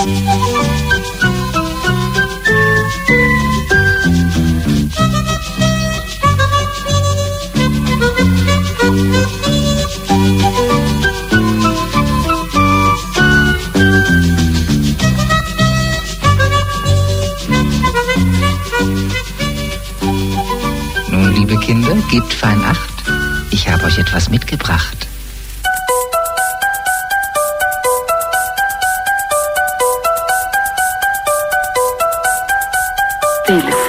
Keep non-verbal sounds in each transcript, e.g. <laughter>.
Nun, liebe Kinder, gebt fein Acht. Ich habe euch etwas mitgebracht. Stile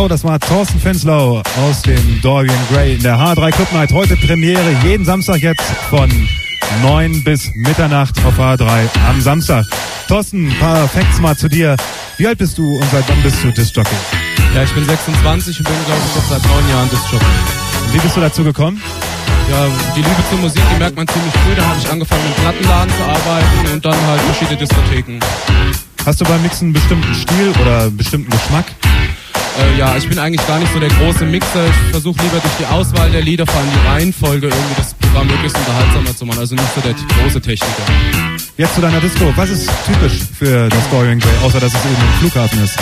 Wow, das war Thorsten Fenslau aus dem Dorian Gray in der H3 Club Night. Heute Premiere, jeden Samstag jetzt von 9 bis Mitternacht auf H3 am Samstag. Thorsten, ein paar Facts mal zu dir. Wie alt bist du und seit wann bist du Disc-Jockey? Ja, ich bin 26 und bin, glaube ich, seit neun Jahren Disc-Jockey. Wie bist du dazu gekommen? Ja, die Liebe zur Musik, die merkt man ziemlich früh. Da habe ich angefangen, im Plattenladen zu arbeiten und dann halt verschiedene Diskotheken. Hast du beim Mixen einen bestimmten Stil oder einen bestimmten Geschmack? Äh, ja, ich bin eigentlich gar nicht so der große Mixer. Ich versuche lieber durch die Auswahl der Lieder, vor allem die Reihenfolge, irgendwie das Programm möglichst unterhaltsamer zu machen. Also nicht so der große Techniker. Jetzt zu deiner Disco. Was ist typisch für das Dorian Gray, außer dass es eben ein Flughafen ist?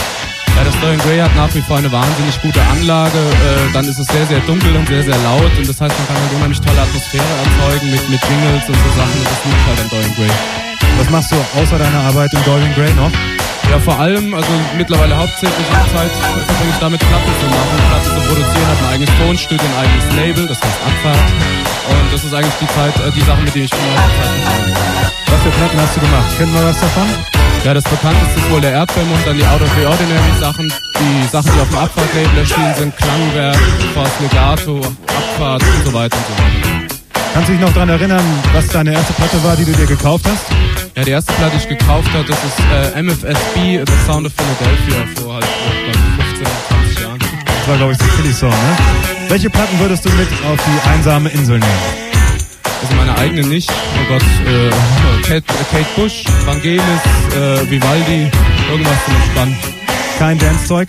Ja, das Dorian Gray hat nach wie vor eine wahnsinnig gute Anlage. Äh, dann ist es sehr, sehr dunkel und sehr, sehr laut. Und das heißt, man kann halt unheimlich tolle Atmosphäre erzeugen mit, mit Jingles und so Sachen. Und das ich halt am Dorian Gray. Was machst du außer deiner Arbeit im Dorian Gray noch? Ja, vor allem, also mittlerweile hauptsächlich die Zeit verbringe ich damit, Platten zu machen. Platten zu produzieren, habe ein eigenes Tonstudio, ein eigenes Label, das heißt Abfahrt. Und das ist eigentlich die Zeit, äh, die Sachen, mit denen ich immer Zeit. Was für Platten hast du gemacht? Kennen wir was davon? Ja, das bekannteste ist wohl der Erdbeermund, dann die Out of the Ordinary Sachen, die Sachen, die auf dem Abfahrtlabel erschienen sind, Klangwerk, Force Legato, Abfahrt und so weiter und so weiter. Kannst du dich noch daran erinnern, was deine erste Platte war, die du dir gekauft hast? Ja, die erste Platte, die ich gekauft habe, das ist äh, MFSB, The Sound of Philadelphia, vor halt glaub, 15, 20 Jahren. Das war, glaube ich, der Philly Song, ne? Welche Platten würdest du mit auf die einsame Insel nehmen? Also meine eigene nicht. Oh Gott, äh, <laughs> Kate, Kate Bush, Vangelis, äh, Vivaldi, irgendwas zum Entspannen. Kein Dance-Zeug?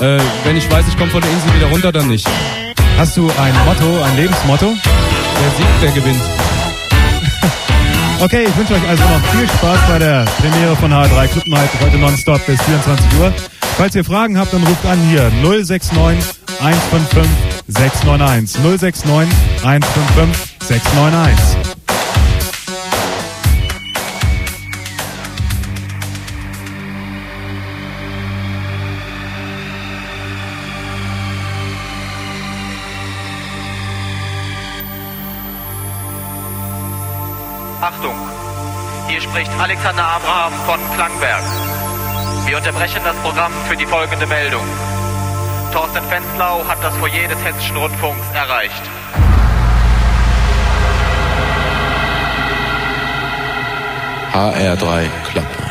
Äh, wenn ich weiß, ich komme von der Insel wieder runter, dann nicht. Hast du ein Motto, ein Lebensmotto? Wer siegt, der gewinnt. Okay, ich wünsche euch also noch viel Spaß bei der Premiere von H3 Club Night heute nonstop bis 24 Uhr. Falls ihr Fragen habt, dann ruft an hier 069 155 691 069 155 691. spricht Alexander Abraham von Klangberg. Wir unterbrechen das Programm für die folgende Meldung. Thorsten Fenslau hat das Foyer des Hessischen Rundfunks erreicht. HR3 Club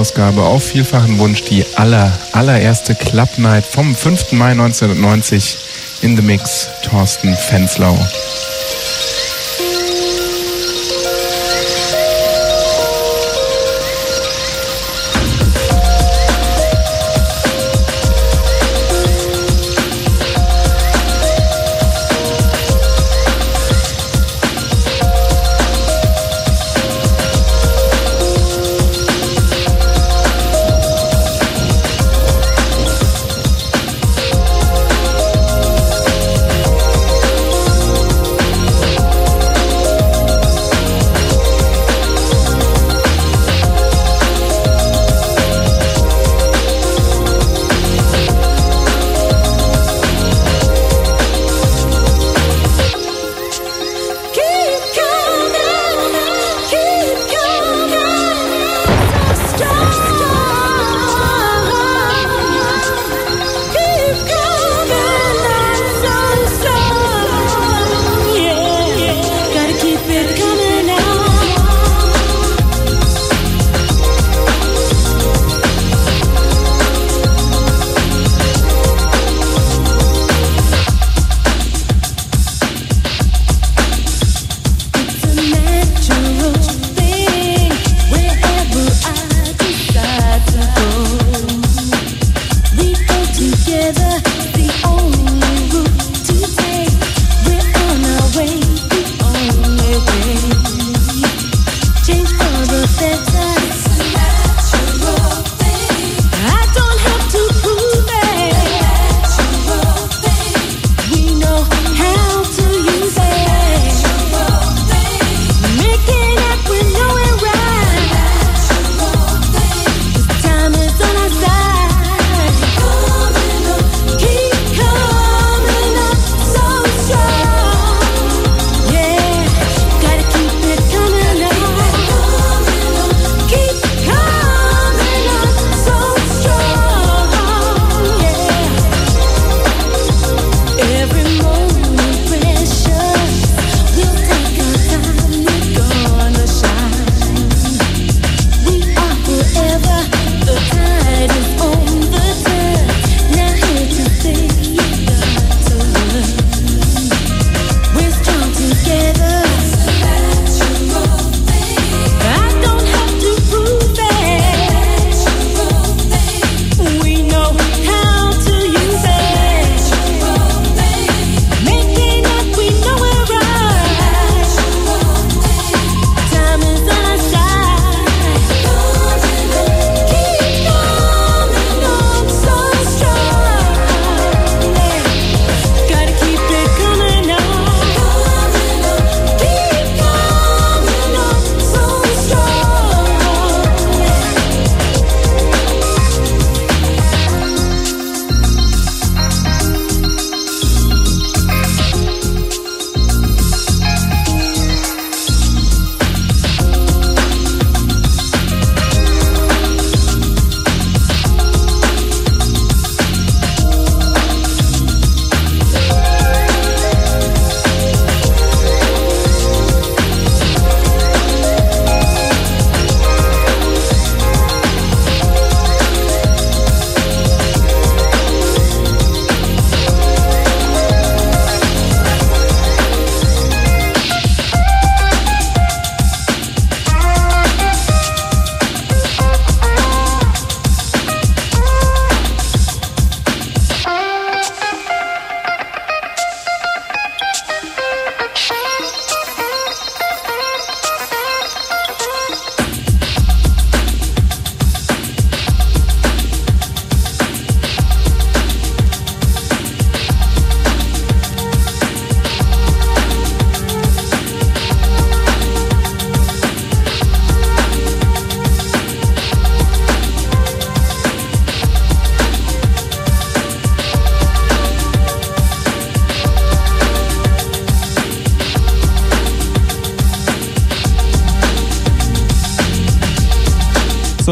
Spezialausgabe auf vielfachen Wunsch die aller, allererste Club Night vom 5. Mai 1990 in the Mix Thorsten Fenslau.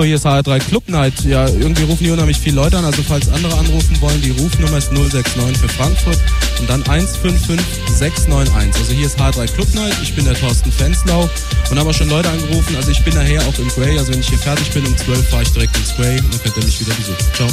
Hier ist HR3 Club Night. Ja, irgendwie rufen hier unheimlich viele Leute an. Also falls andere anrufen wollen, die Rufnummer ist 069 für Frankfurt und dann 155691. Also hier ist HR3 Club Night. Ich bin der Thorsten Fenslau und haben auch schon Leute angerufen. Also ich bin nachher auch im Grey. Also wenn ich hier fertig bin um 12 fahre ich direkt ins Grey und dann könnt ihr mich wieder besuchen. Ciao.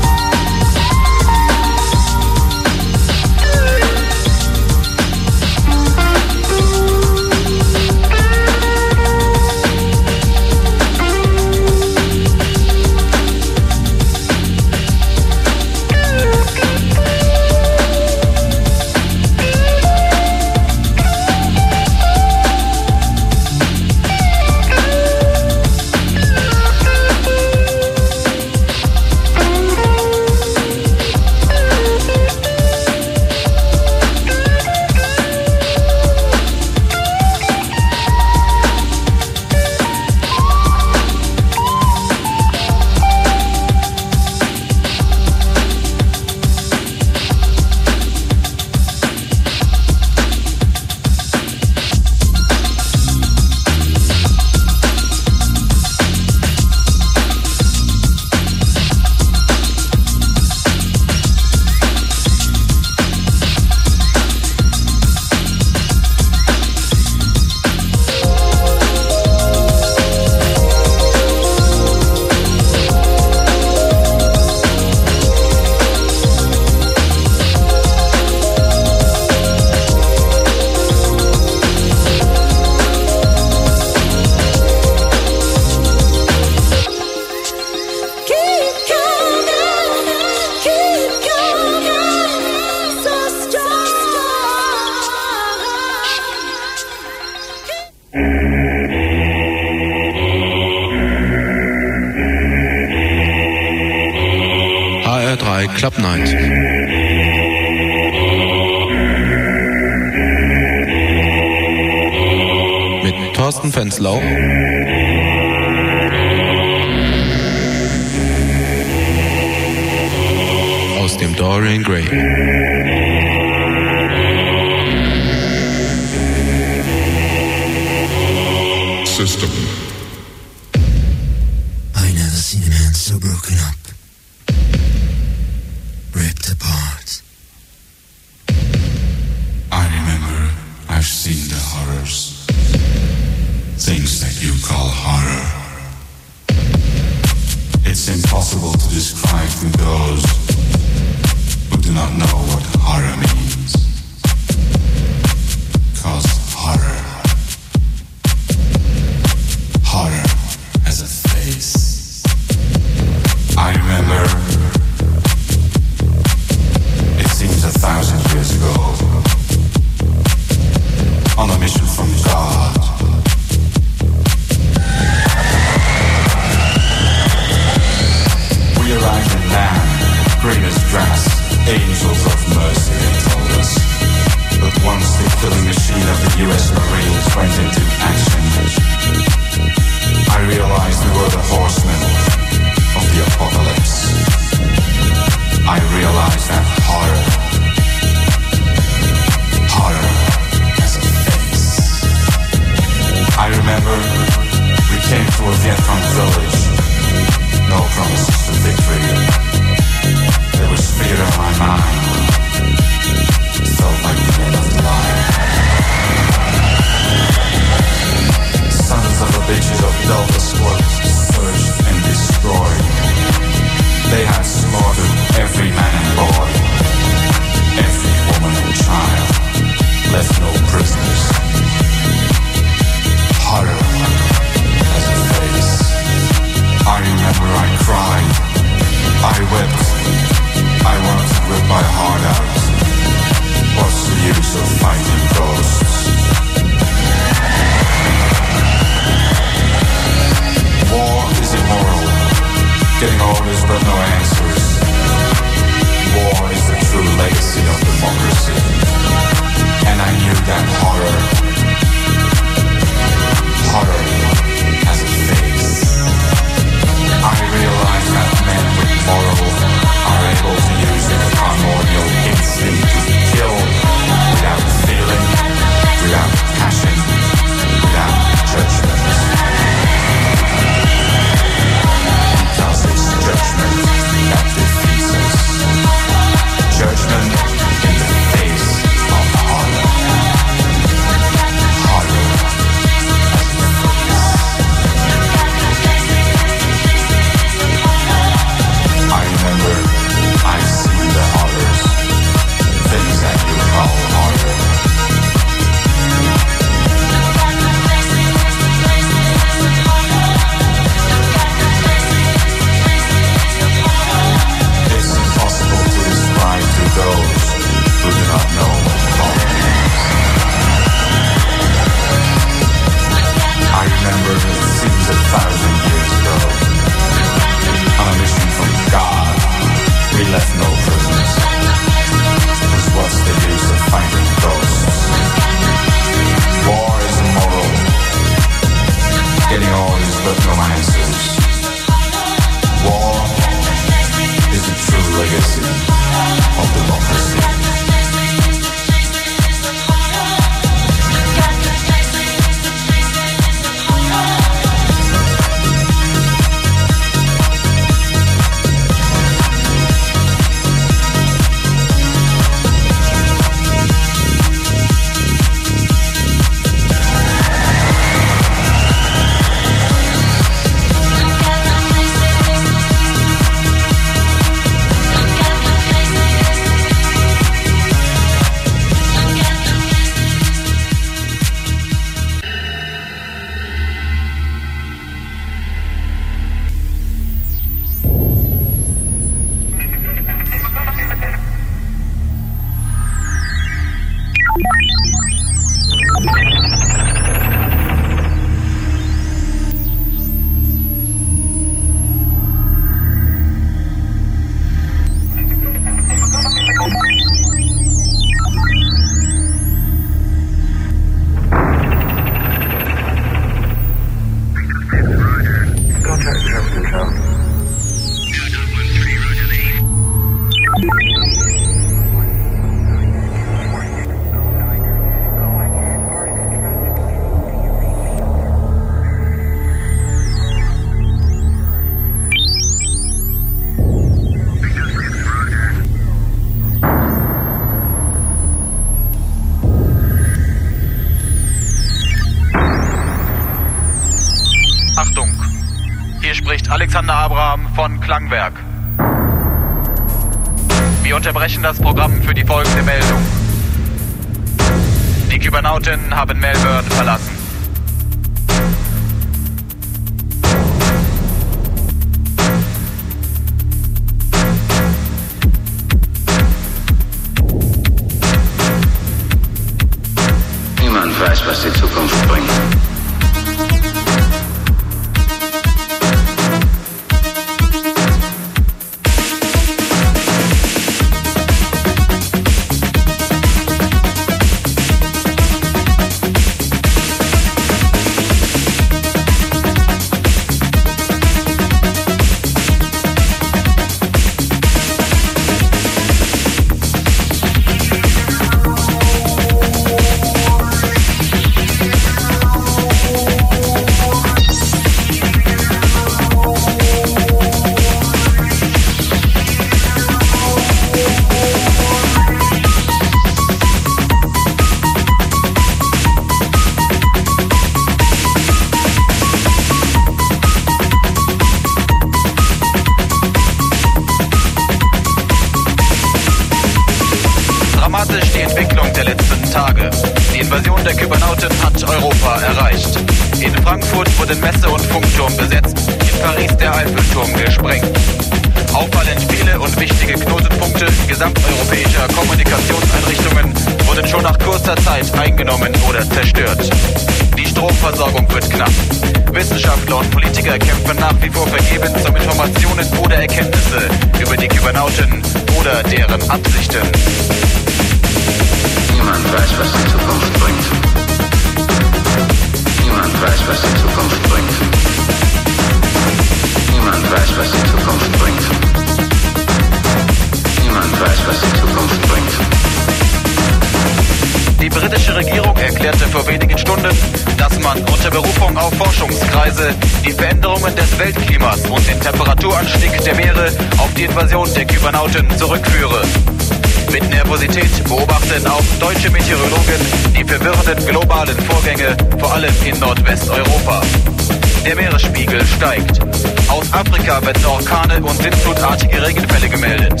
flutartige Regenfälle gemeldet.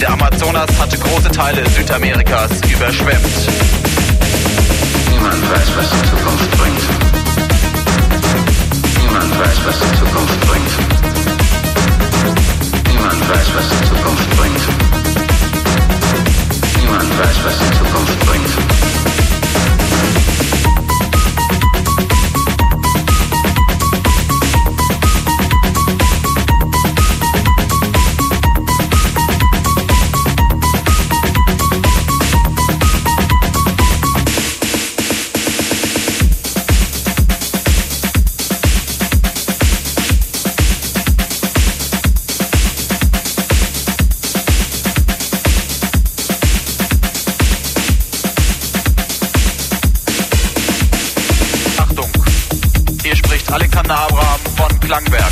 Der Amazonas hatte große Teile Südamerikas überschwemmt. Niemand weiß, was die Zukunft bringt. Niemand weiß, was die Zukunft bringt. Niemand weiß, was die Zukunft bringt. Niemand weiß, was die Zukunft bringt. Klangwerk.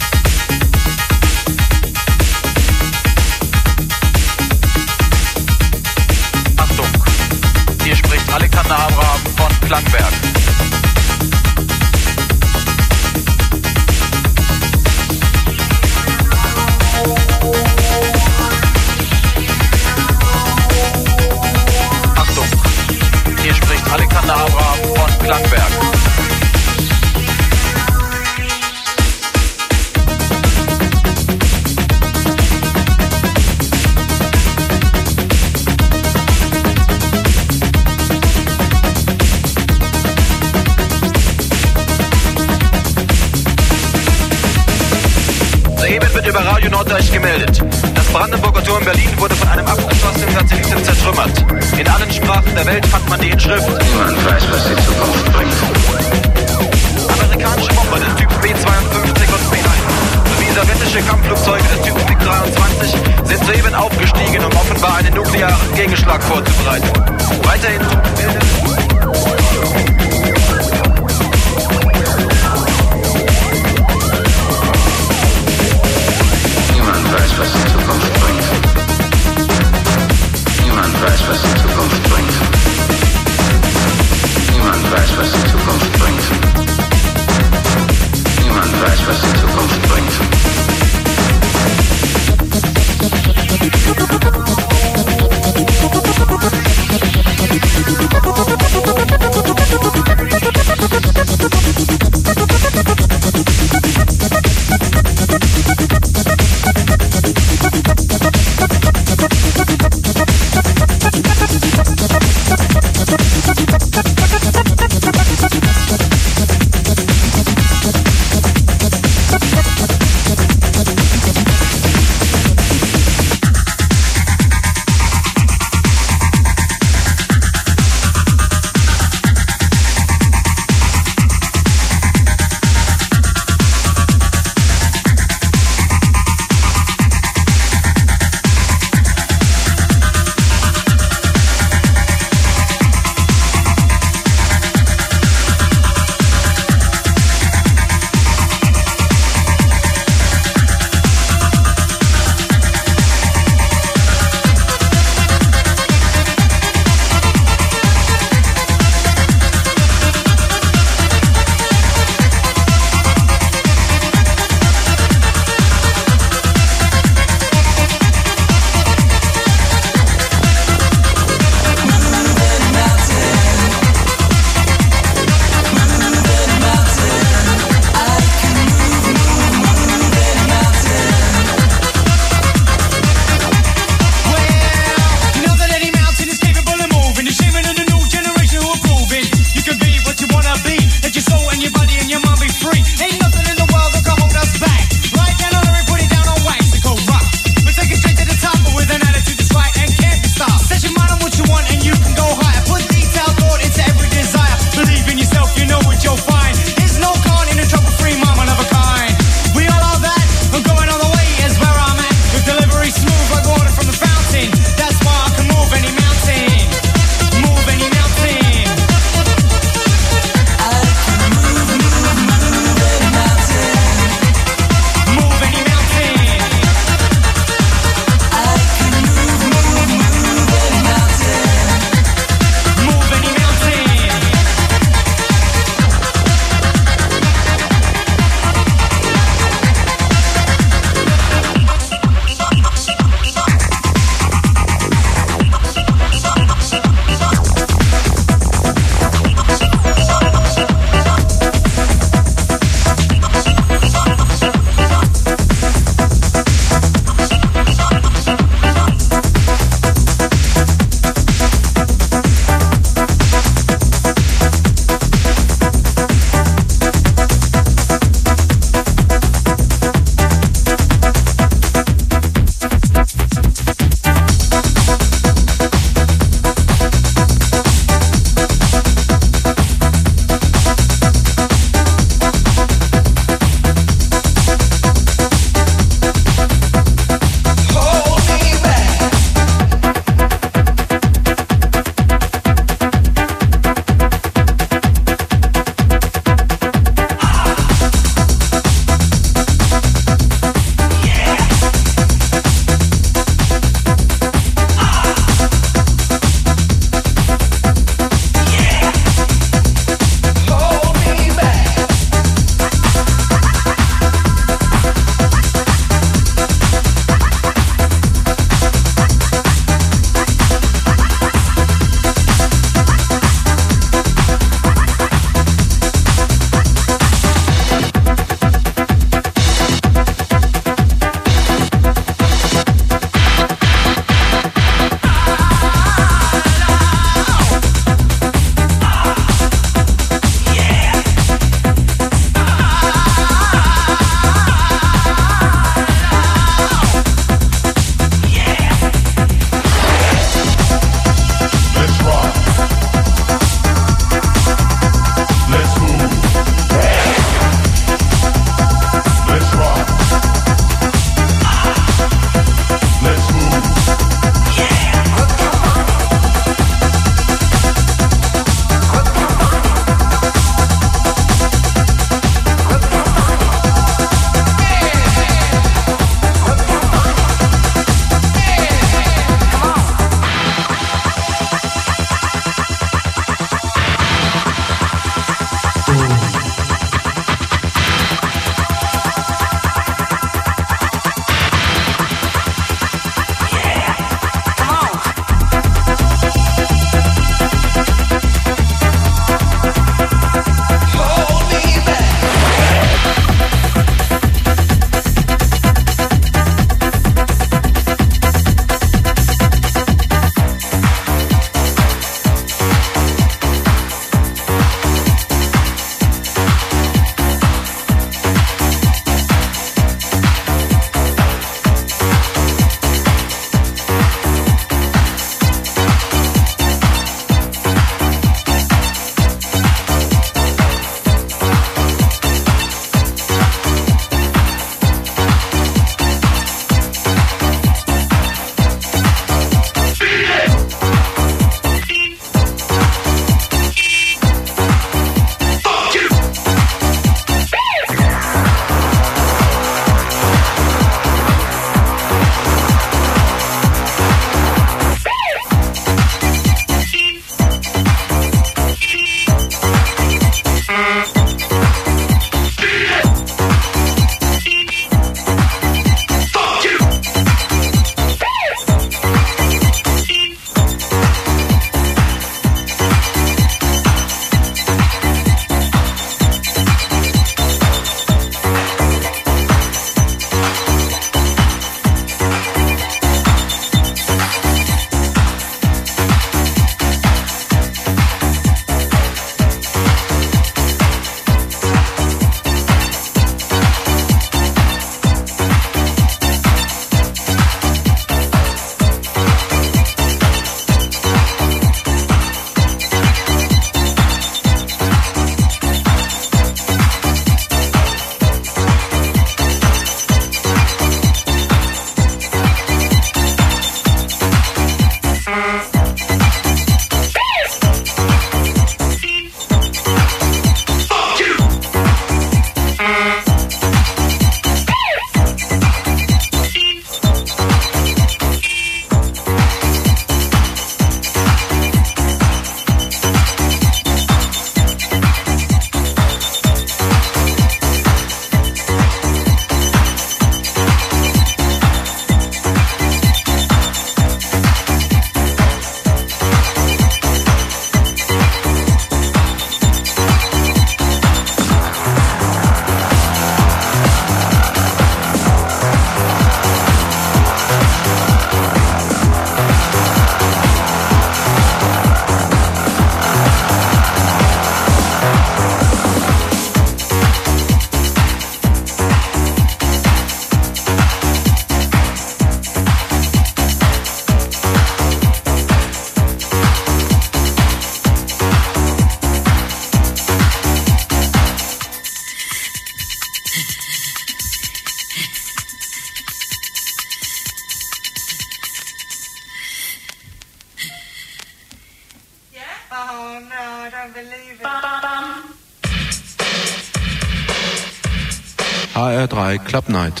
HR3 Club Night.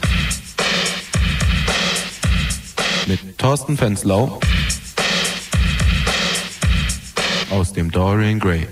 Mit Thorsten Fenslau aus dem Dorian Gray.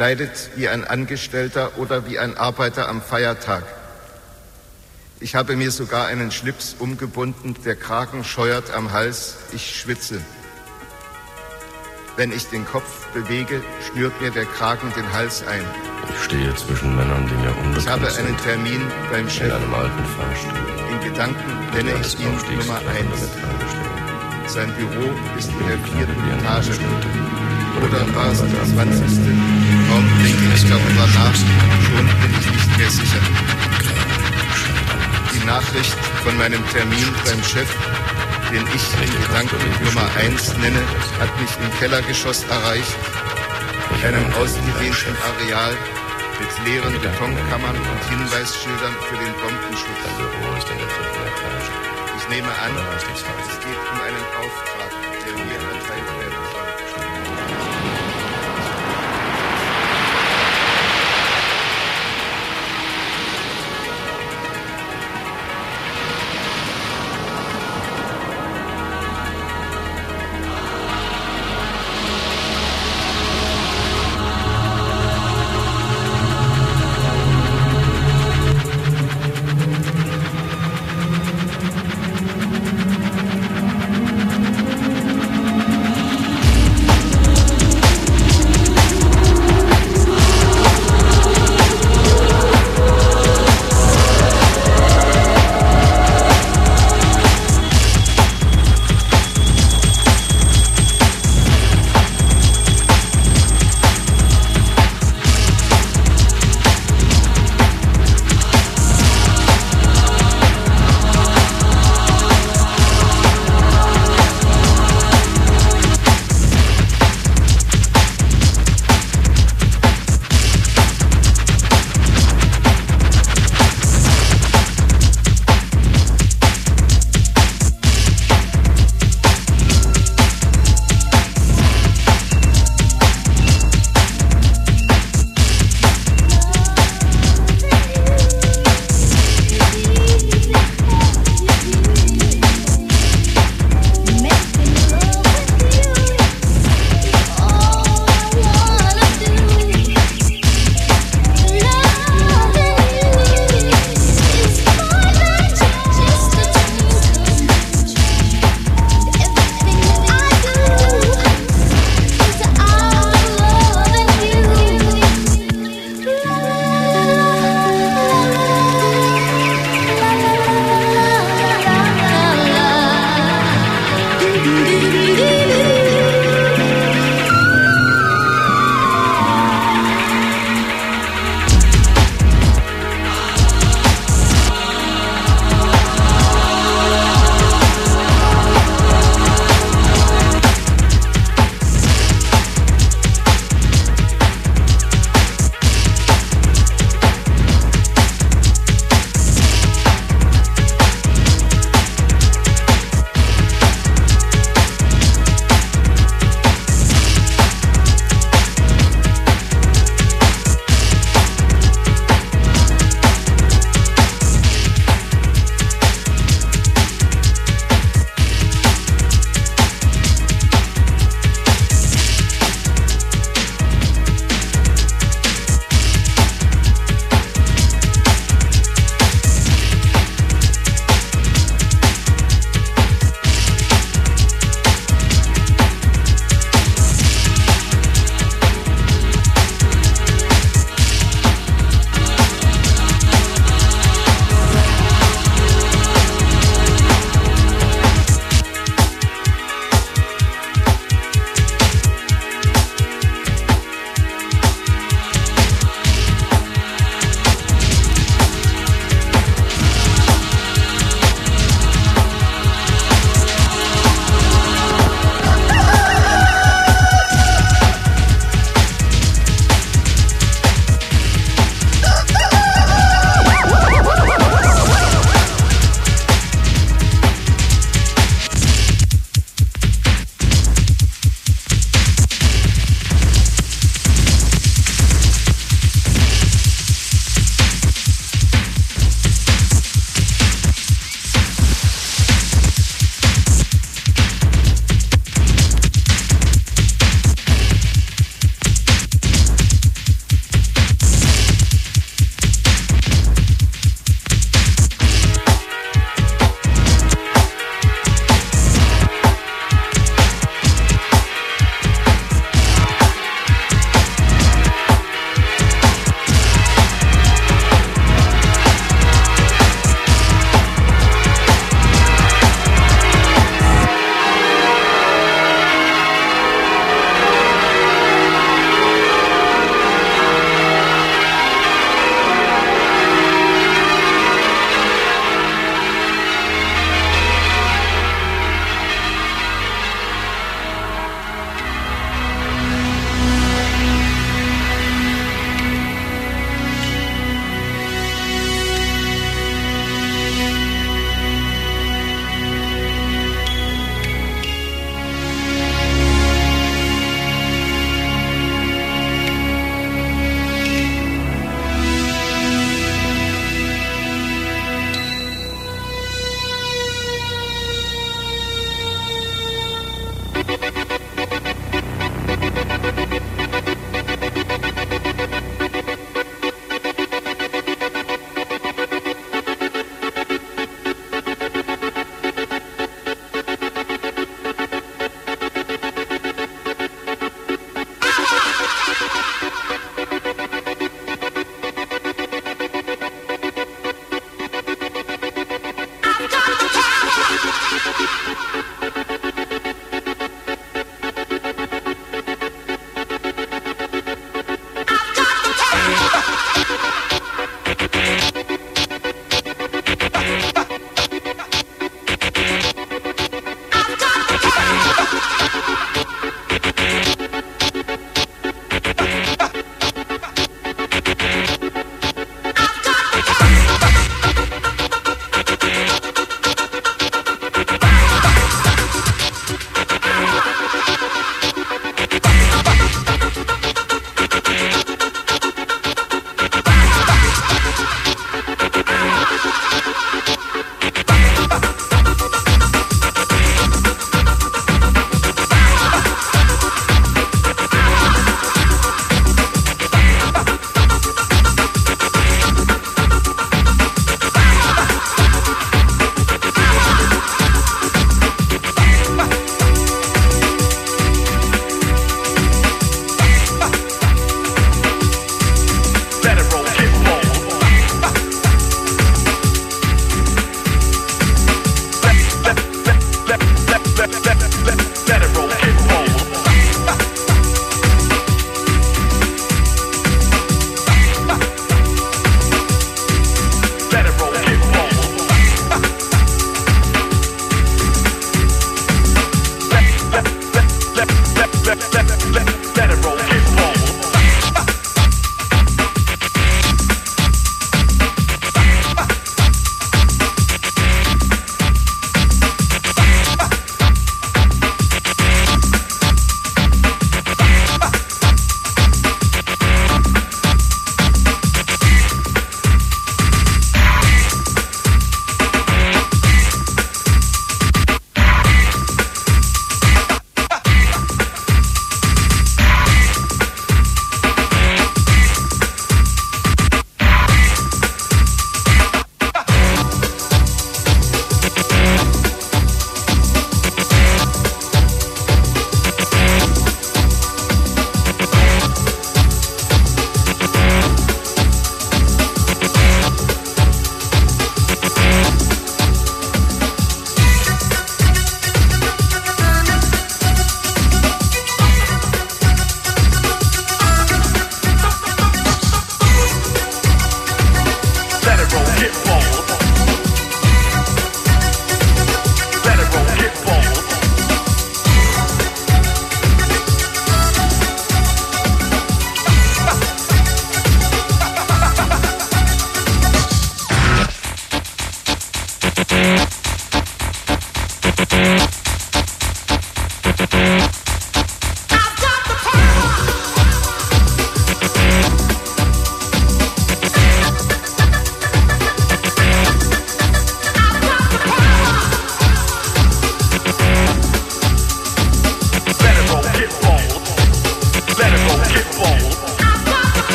Gekleidet wie ein Angestellter oder wie ein Arbeiter am Feiertag. Ich habe mir sogar einen Schlips umgebunden, der Kragen scheuert am Hals, ich schwitze. Wenn ich den Kopf bewege, schnürt mir der Kragen den Hals ein. Ich stehe zwischen Männern, die mir unbekannt Ich habe sind. einen Termin beim Chef. In einem alten Fahrstuhl. In Gedanken nenne ich ihn Nummer flammende eins. Metallgestelle. Sein Büro ist in der vierten Etage. Oder war es zwanzigste? Kaum denke ich darüber nach, schon bin ich nicht mehr sicher. Die Nachricht von meinem Termin beim Chef, den ich in Gedanken Nummer eins nenne, hat mich im Kellergeschoss erreicht, in einem ausgedehnten Areal mit leeren Betonkammern und Hinweisschildern für den Bombenschutz. Ich nehme an, es geht um einen Auftrag,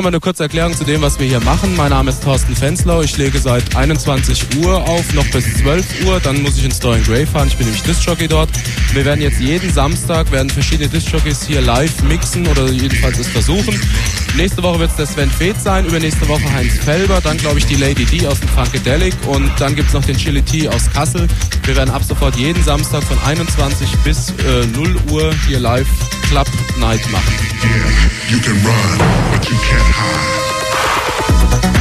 nochmal eine kurze Erklärung zu dem, was wir hier machen. Mein Name ist Thorsten Fenslau. Ich lege seit 21 Uhr auf, noch bis 12 Uhr. Dann muss ich ins Dorian Gray fahren. Ich bin nämlich Disc-Jockey dort. Wir werden jetzt jeden Samstag, werden verschiedene Disc-Jockeys hier live mixen oder jedenfalls es versuchen. Nächste Woche wird es der Sven Feth sein, übernächste Woche Heinz Felber, dann glaube ich die Lady D aus dem Funkadelic und dann gibt es noch den Chili T aus Kassel. Wir werden ab sofort jeden Samstag von 21 bis äh, 0 Uhr hier live Club Night machen. You can run, but you can't ああ。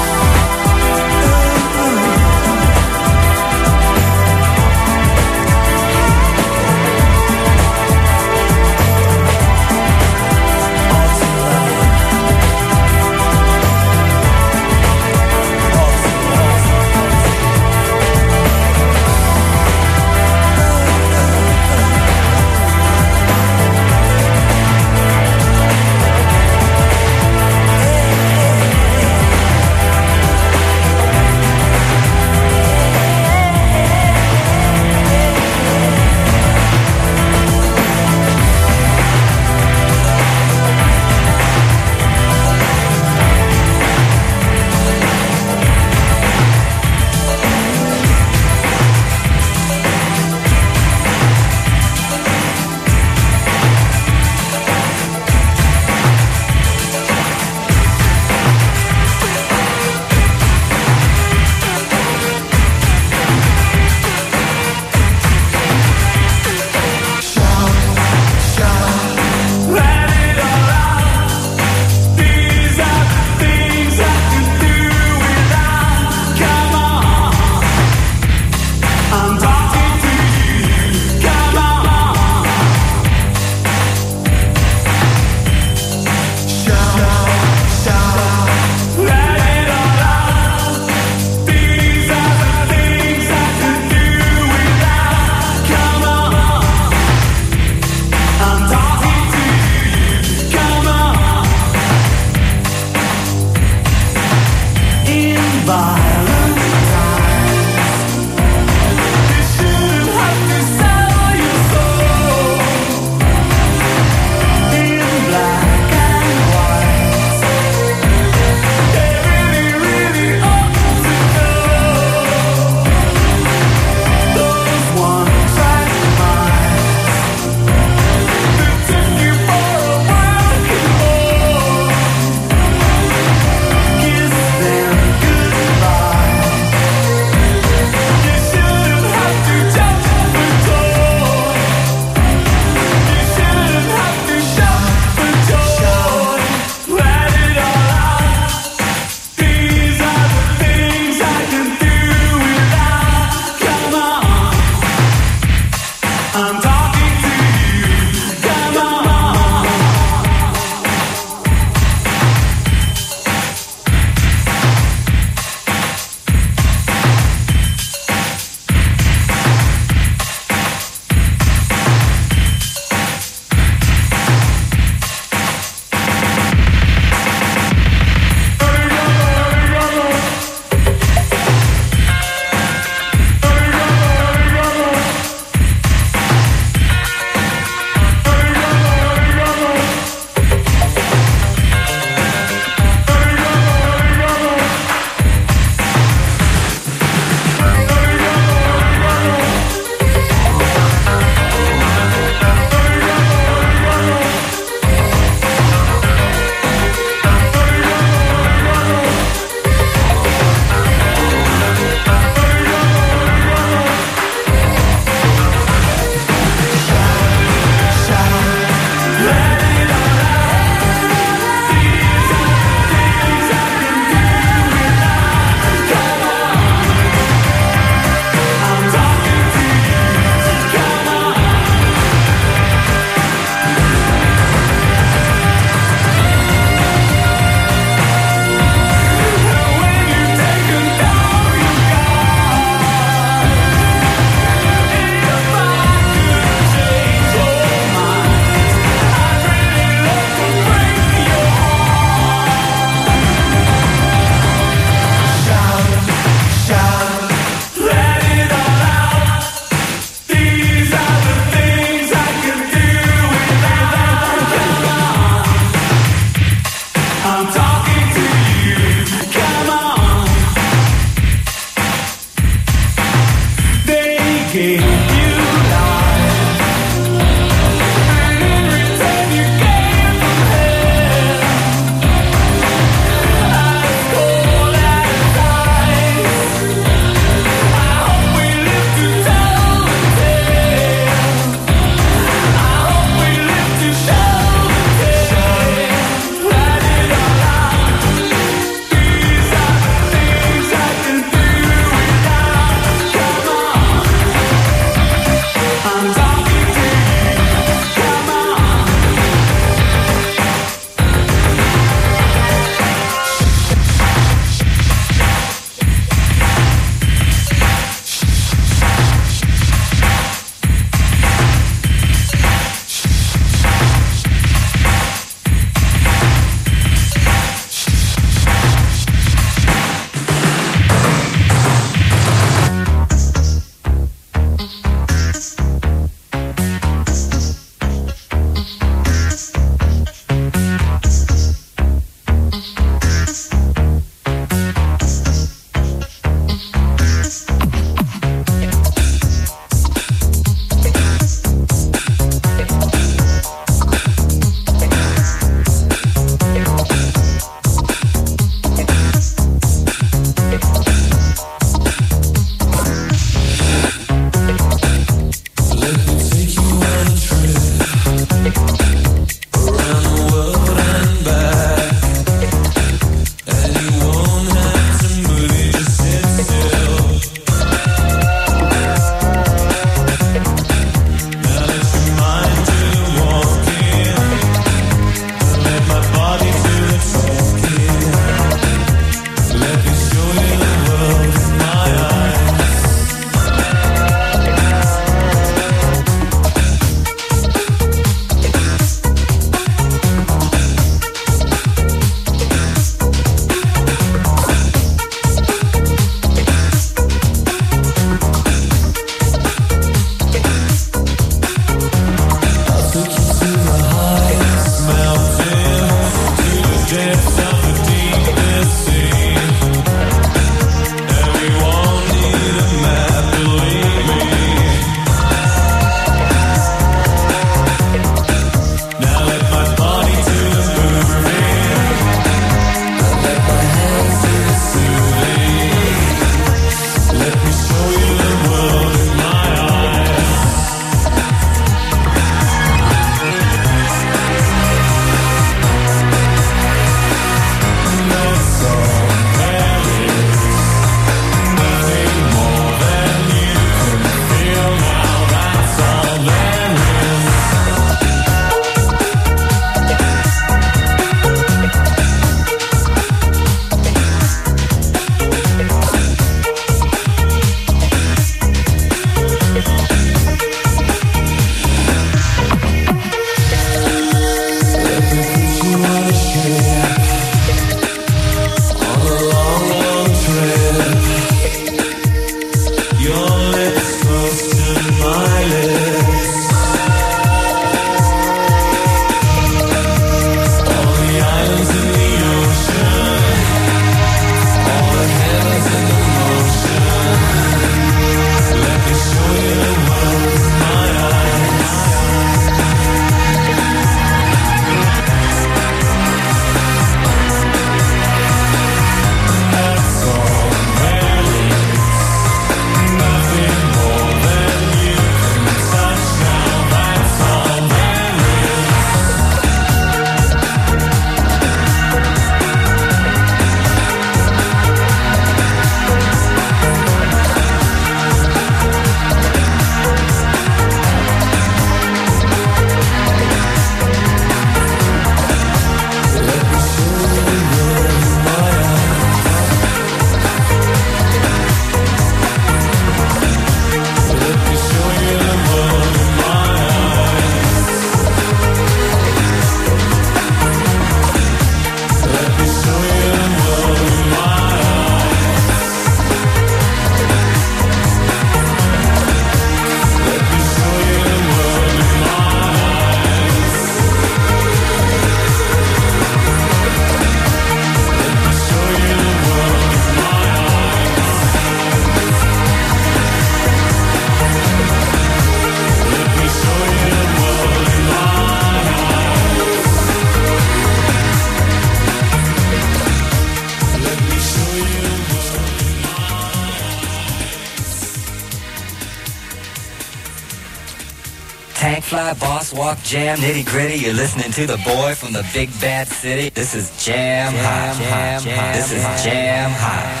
Fly, boss walk, jam, nitty gritty. You're listening to the boy from the big bad city. This is Jam Hot. Jam Hot. This is Jam Hot.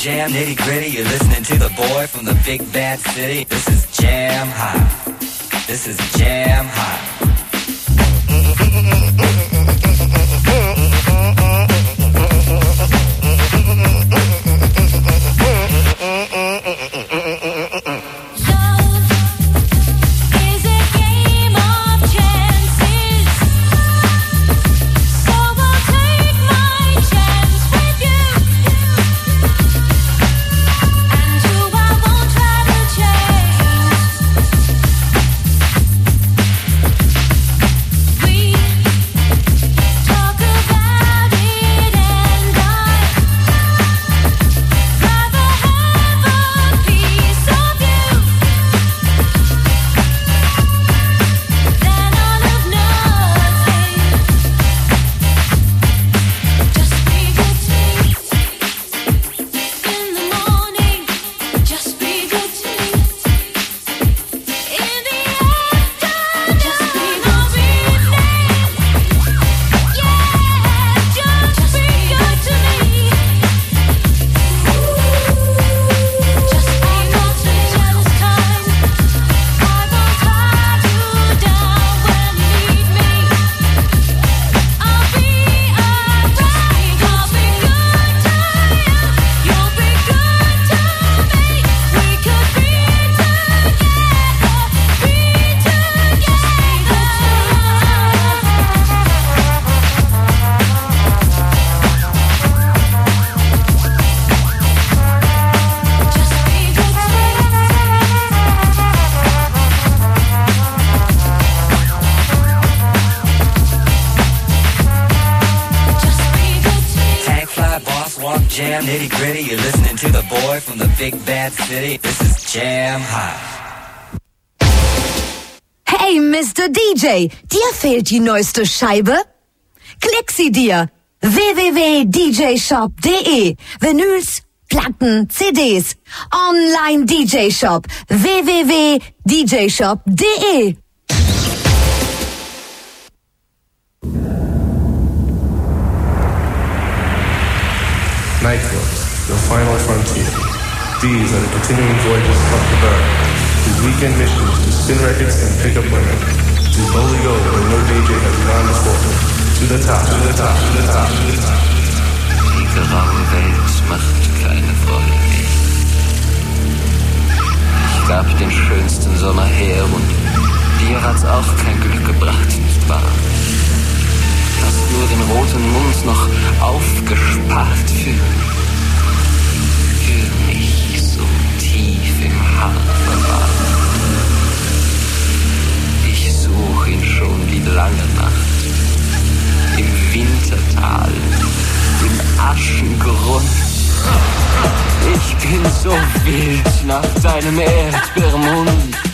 Jam, nitty gritty. You're listening to the boy from the big bad city. This is jam hot. This is jam hot. Bad city. This is jam hot. Hey, Mr. DJ, dir fehlt die neueste Scheibe? Klick sie dir. www.djshop.de Vinyls, Platten, CDs. Online DJ Shop. www.djshop.de Nightclubs, the final frontier. These are the continuing voyages of the bird, whose weekend mission is to spin records and pick up women, to boldly go where no DJ has gone before, to the top, to the top, to the top, to the top. Die graue Welt macht keine Freude mehr. Ich gab den schönsten Sommer her und dir hat's auch kein Glück gebracht, nicht wahr? Hast nur den roten Mund noch aufgespart für lange Nacht im Wintertal, im Aschengrund. Ich bin so wild nach deinem Erdbeermund.